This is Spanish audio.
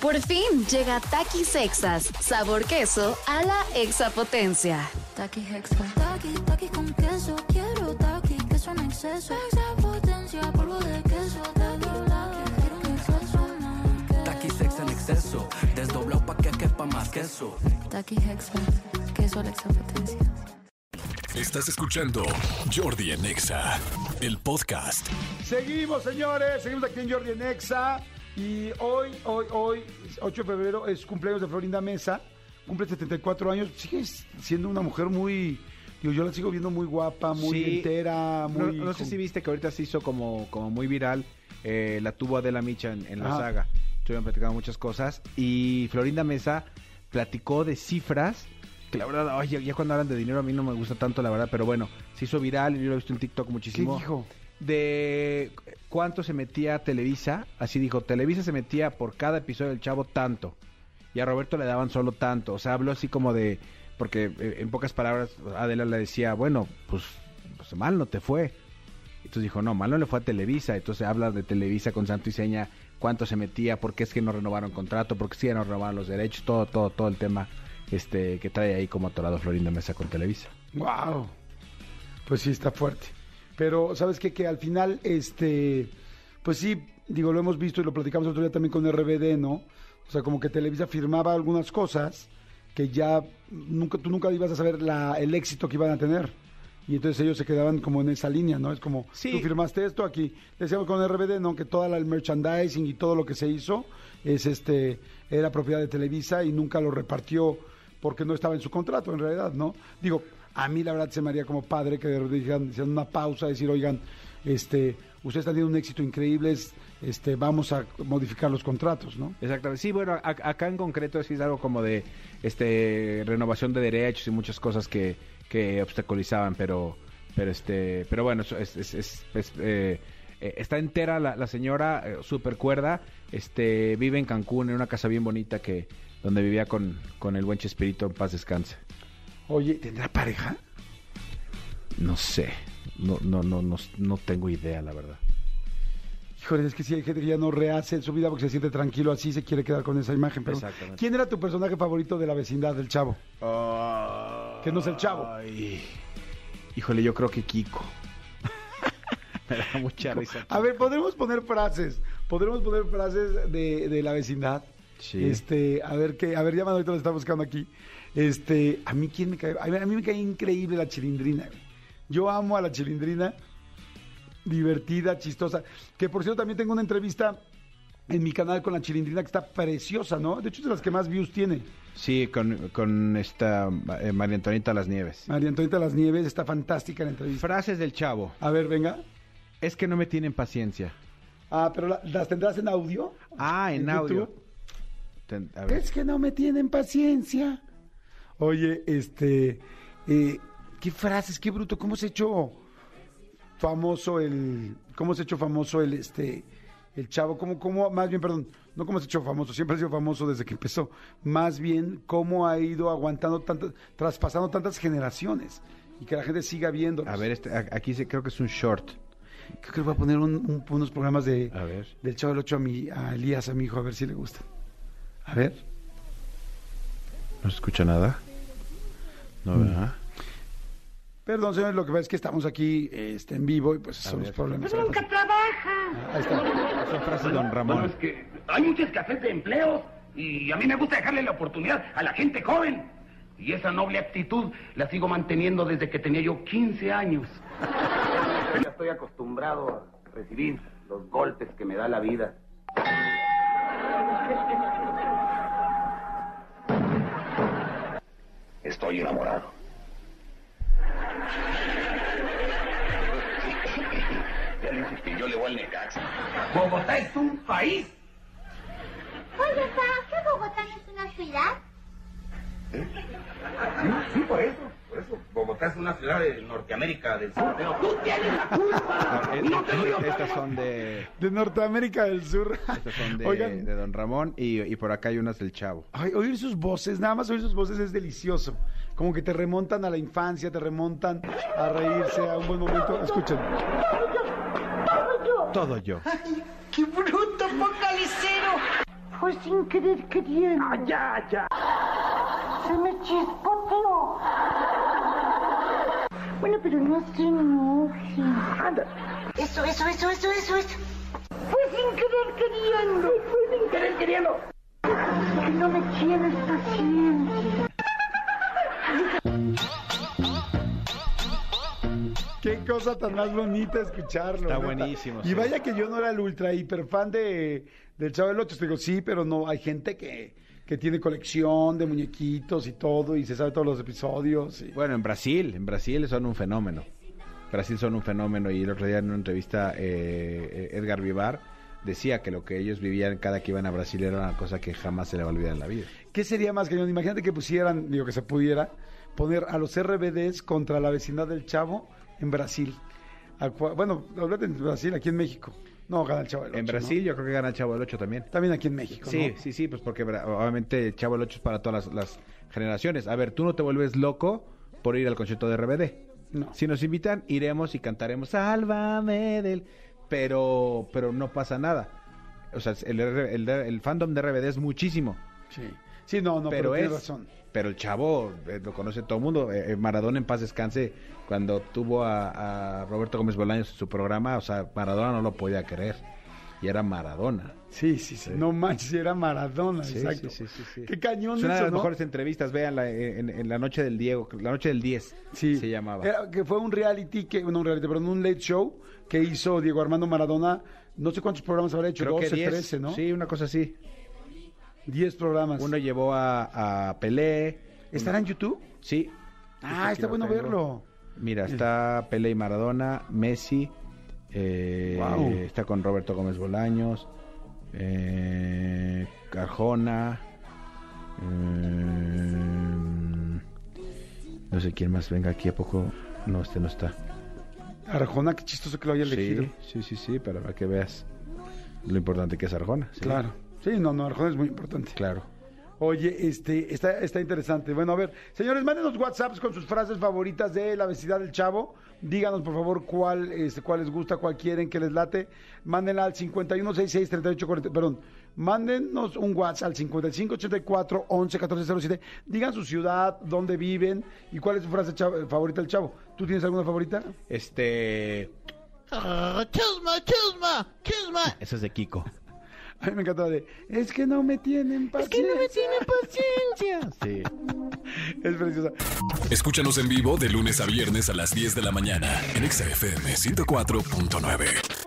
Por fin llega Takis Sexas, sabor queso a la exapotencia. Taki Hexa. Taki, taki con queso. Quiero taki, queso en exceso. Extra potencia, polvo de queso. Taki, taki, quiero un exceso más. Taki sex en exceso, desdoblado pa' que quepa más queso. Taki Hexa. Queso a la extra potencia. Estás escuchando Jordi en Exa, el podcast. Seguimos, señores. Seguimos aquí en Jordi en Exa. Y hoy, hoy, hoy, 8 de febrero, es cumpleaños de Florinda Mesa. Cumple 74 años. Sigue siendo una mujer muy. Digo, yo la sigo viendo muy guapa, muy Sí. entera, No, muy. no sé si viste que ahorita se hizo como, como muy viral. eh, la tuvo Adela Micha en, en la Ajá. saga. Estuvieron platicando muchas cosas. Y Florinda Mesa platicó de cifras. Que la verdad, ay, ya, ya cuando hablan de dinero a mí no me gusta tanto, la verdad. Pero bueno, se hizo viral. Yo lo he visto en TikTok ¿Qué muchísimo. dijo? De cuánto se metía Televisa. Así dijo, Televisa se metía por cada episodio del Chavo tanto. Y a Roberto le daban solo tanto. O sea, habló así como de... Porque eh, en pocas palabras Adela le decía, bueno, pues, pues mal no te fue. Entonces dijo, no, mal no le fue a Televisa. Entonces habla de Televisa con santo y seña, cuánto se metía, por qué es que no renovaron contrato, por qué sí no renovaron los derechos, todo, todo, todo el tema este que trae ahí como atorado Florinda Mesa con Televisa. Wow. Pues sí, está fuerte. Pero, ¿sabes qué? Que al final, este. Pues sí, digo, lo hemos visto y lo platicamos el otro día también con RBD, ¿no? O sea, como que Televisa firmaba algunas cosas que ya nunca, tú nunca ibas a saber la, el éxito que iban a tener. Y entonces ellos se quedaban como en esa línea, ¿no? Es como, Sí. tú firmaste esto aquí. Decíamos con RBD, ¿no? Que toda la, el merchandising y todo lo que se hizo es este era propiedad de Televisa y nunca lo repartió porque no estaba en su contrato, en realidad, ¿no? Digo, a mí la verdad se me haría como padre que digan, hicieran una pausa, decir, oigan, este, ustedes están teniendo un éxito increíble, es- este, vamos a modificar los contratos, ¿no? Exactamente. Sí, bueno, a- acá en concreto es algo como de este renovación de derechos y muchas cosas que, que obstaculizaban, pero pero este pero bueno, es, eh, eh, está entera la, la señora, eh, super cuerda, este vive en Cancún en una casa bien bonita que donde vivía con, con el buen Chespirito en paz descanse. Oye, ¿tendrá pareja? No sé, no no no no, no tengo idea, la verdad. Híjole, es que sí hay gente que ya no rehace su vida porque se siente tranquilo así, se quiere quedar con esa imagen. Pero, Exactamente. ¿quién era tu personaje favorito de la vecindad del chavo? Que no es el chavo. Ay, híjole, yo creo que Kiko. Me da mucha risa. A ver, podremos poner frases, podremos poner frases de, de la vecindad. Sí. Este, a ver qué, a ver, ya ahorita lo está buscando aquí. Este, a mí quién me cae, a mí, a mí me cae increíble la chilindrina. güey. Yo amo a la chilindrina, divertida, chistosa. Que por cierto también tengo una entrevista en mi canal con la chilindrina que está preciosa, ¿no? De hecho es de las que más views tiene. Sí, con, con esta eh, María Antonita Las Nieves. María Antonieta Las Nieves está fantástica la entrevista. Frases del chavo. A ver, venga. Es que no me tienen paciencia. Ah, pero la- las tendrás en audio. Ah, en ¿En audio. Ten- a ver. Es que no me tienen paciencia. Oye, este, eh, qué frases, qué bruto, cómo se ha hecho famoso el, cómo se ha hecho famoso el, este, el chavo, cómo, cómo, más bien, perdón, no cómo se ha hecho famoso, siempre ha sido famoso desde que empezó, más bien cómo ha ido aguantando tantas, traspasando tantas generaciones y que la gente siga viendo. A ver, este, aquí se, creo que es un short. creo que voy a poner un- un- unos programas de, A ver. del chavo del 8 a mi, a Elías, a mi hijo, a ver si le gustan. A ver. ¿No se escucha nada? No, Mm. ¿verdad? Perdón, señores, lo que pasa es que estamos aquí este, en vivo y pues esos son los problemas. Nunca trabaja. Ahí está. Son frases de Don Bueno, Ramón. es que hay mucha escasez de empleos y a mí me gusta dejarle la oportunidad a la gente joven. Y esa noble actitud la sigo manteniendo desde que tenía yo 15 años. Ya estoy acostumbrado a recibir los golpes que me da la vida. Estoy enamorado. Ya le insistí, yo le voy al Necaxa. Bogotá es un país. Oye, ¿sabes que Bogotá no es una ciudad? Sí, sí, por eso, por eso. Bogotá es una ciudad de Norteamérica del Sur. Pero tú tienes la culpa. es- otra estas son de, De Norteamérica del Sur. estas son de, Oigan, de Don Ramón y, y por acá hay unas del chavo. ay, oír sus voces, nada más oír sus voces es delicioso. Como que te remontan a la infancia, te remontan a reírse a un buen momento. Escuchen. Todo yo. ¡Qué bruto, focalicero! Fue sin querer queriendo. Ah, ya, ya. Se me chispoteó. Bueno, pero no se enoje. Anda. Eso, eso, eso, eso, eso, eso. Fue sin querer queriendo. Fue sin querer queriendo. Que no me tienes paciencia. Cosa tan más bonita escucharlo. Está buenísimo, Y vaya que yo no era el ultra hiper fan de, del Chavo del Ocho. Te digo, sí, pero no, hay gente que, que tiene colección de muñequitos y todo y se sabe todos los episodios. y- Bueno, en Brasil, en Brasil son un fenómeno. Brasil son un fenómeno y el otro día en una entrevista eh, Edgar Vivar decía que lo que ellos vivían cada que iban a Brasil era una cosa que jamás se le va a olvidar en la vida. ¿Qué sería más cañón? Imagínate que pusieran, digo que se pudiera, poner a los RBDs contra la vecindad del Chavo en Brasil. Bueno, hablate en Brasil, aquí en México. No, gana el Chavo del Ocho. En ¿no? Brasil yo creo que gana el Chavo del 8 también. También aquí en México. Sí, ¿no? sí, sí, pues porque obviamente el Chavo del 8 es para todas las, las generaciones. A ver, tú no te vuelves loco por ir al concierto de RBD. No. Si nos invitan, iremos y cantaremos Sálvame del... Pero, pero no pasa nada. O sea, el, el, el fandom de RBD es muchísimo. Sí, sí no, no, pero, pero, es, razón. pero el chavo eh, lo conoce todo el mundo. Eh, eh, Maradona en paz descanse cuando tuvo a, a Roberto Gómez Bolaños en su programa, o sea, Maradona no lo podía creer y era Maradona. Sí, sí, sí. No manches, era Maradona, Sí, exacto. sí, sí. Qué cañón Es una de las ¿no? mejores entrevistas, véanla en, en la noche del Diego, la noche del 10 Sí. se llamaba. Era- que fue un reality, que, no un reality, perdón, un late show que hizo Diego Armando Maradona. No sé cuántos programas habrá hecho, Creo 12, que 10, 13, ¿no? Sí, una cosa así. 10 programas. Uno llevó a, a Pelé. ¿Estará en YouTube? Sí. Ah, está bueno verlo. Mira, está Pelé y Maradona, Messi, eh, Guau. está con Roberto Gómez Bolaños, eh, Arjona, eh, no sé quién más venga aquí a poco. No, este no está. Arjona, qué chistoso que lo haya elegido. Sí, sí, sí, sí, para que veas lo importante que es Arjona. sí. Claro. Sí, no, no, Arjona es muy importante. Claro. Oye, este, está, está interesante. Bueno, a ver, señores, mándenos WhatsApps con sus frases favoritas de la vecindad del Chavo. Díganos, por favor, cuál, este, cuál les gusta, cuál quieren que les late. Mándenla al 51663840, perdón. Mándenos un WhatsApp al 5584-111407. Digan su ciudad, dónde viven y cuál es su frase chavo- favorita del Chavo. ¿Tú tienes alguna favorita? Este. Chusma, chusma, chusma. Ese es de Kiko. A mí me encanta la de, es que no me tienen paciencia. tienen paciencia. Sí. Es preciosa. Escúchanos en vivo de lunes a viernes a las 10 de la mañana en Exa FM 104.9.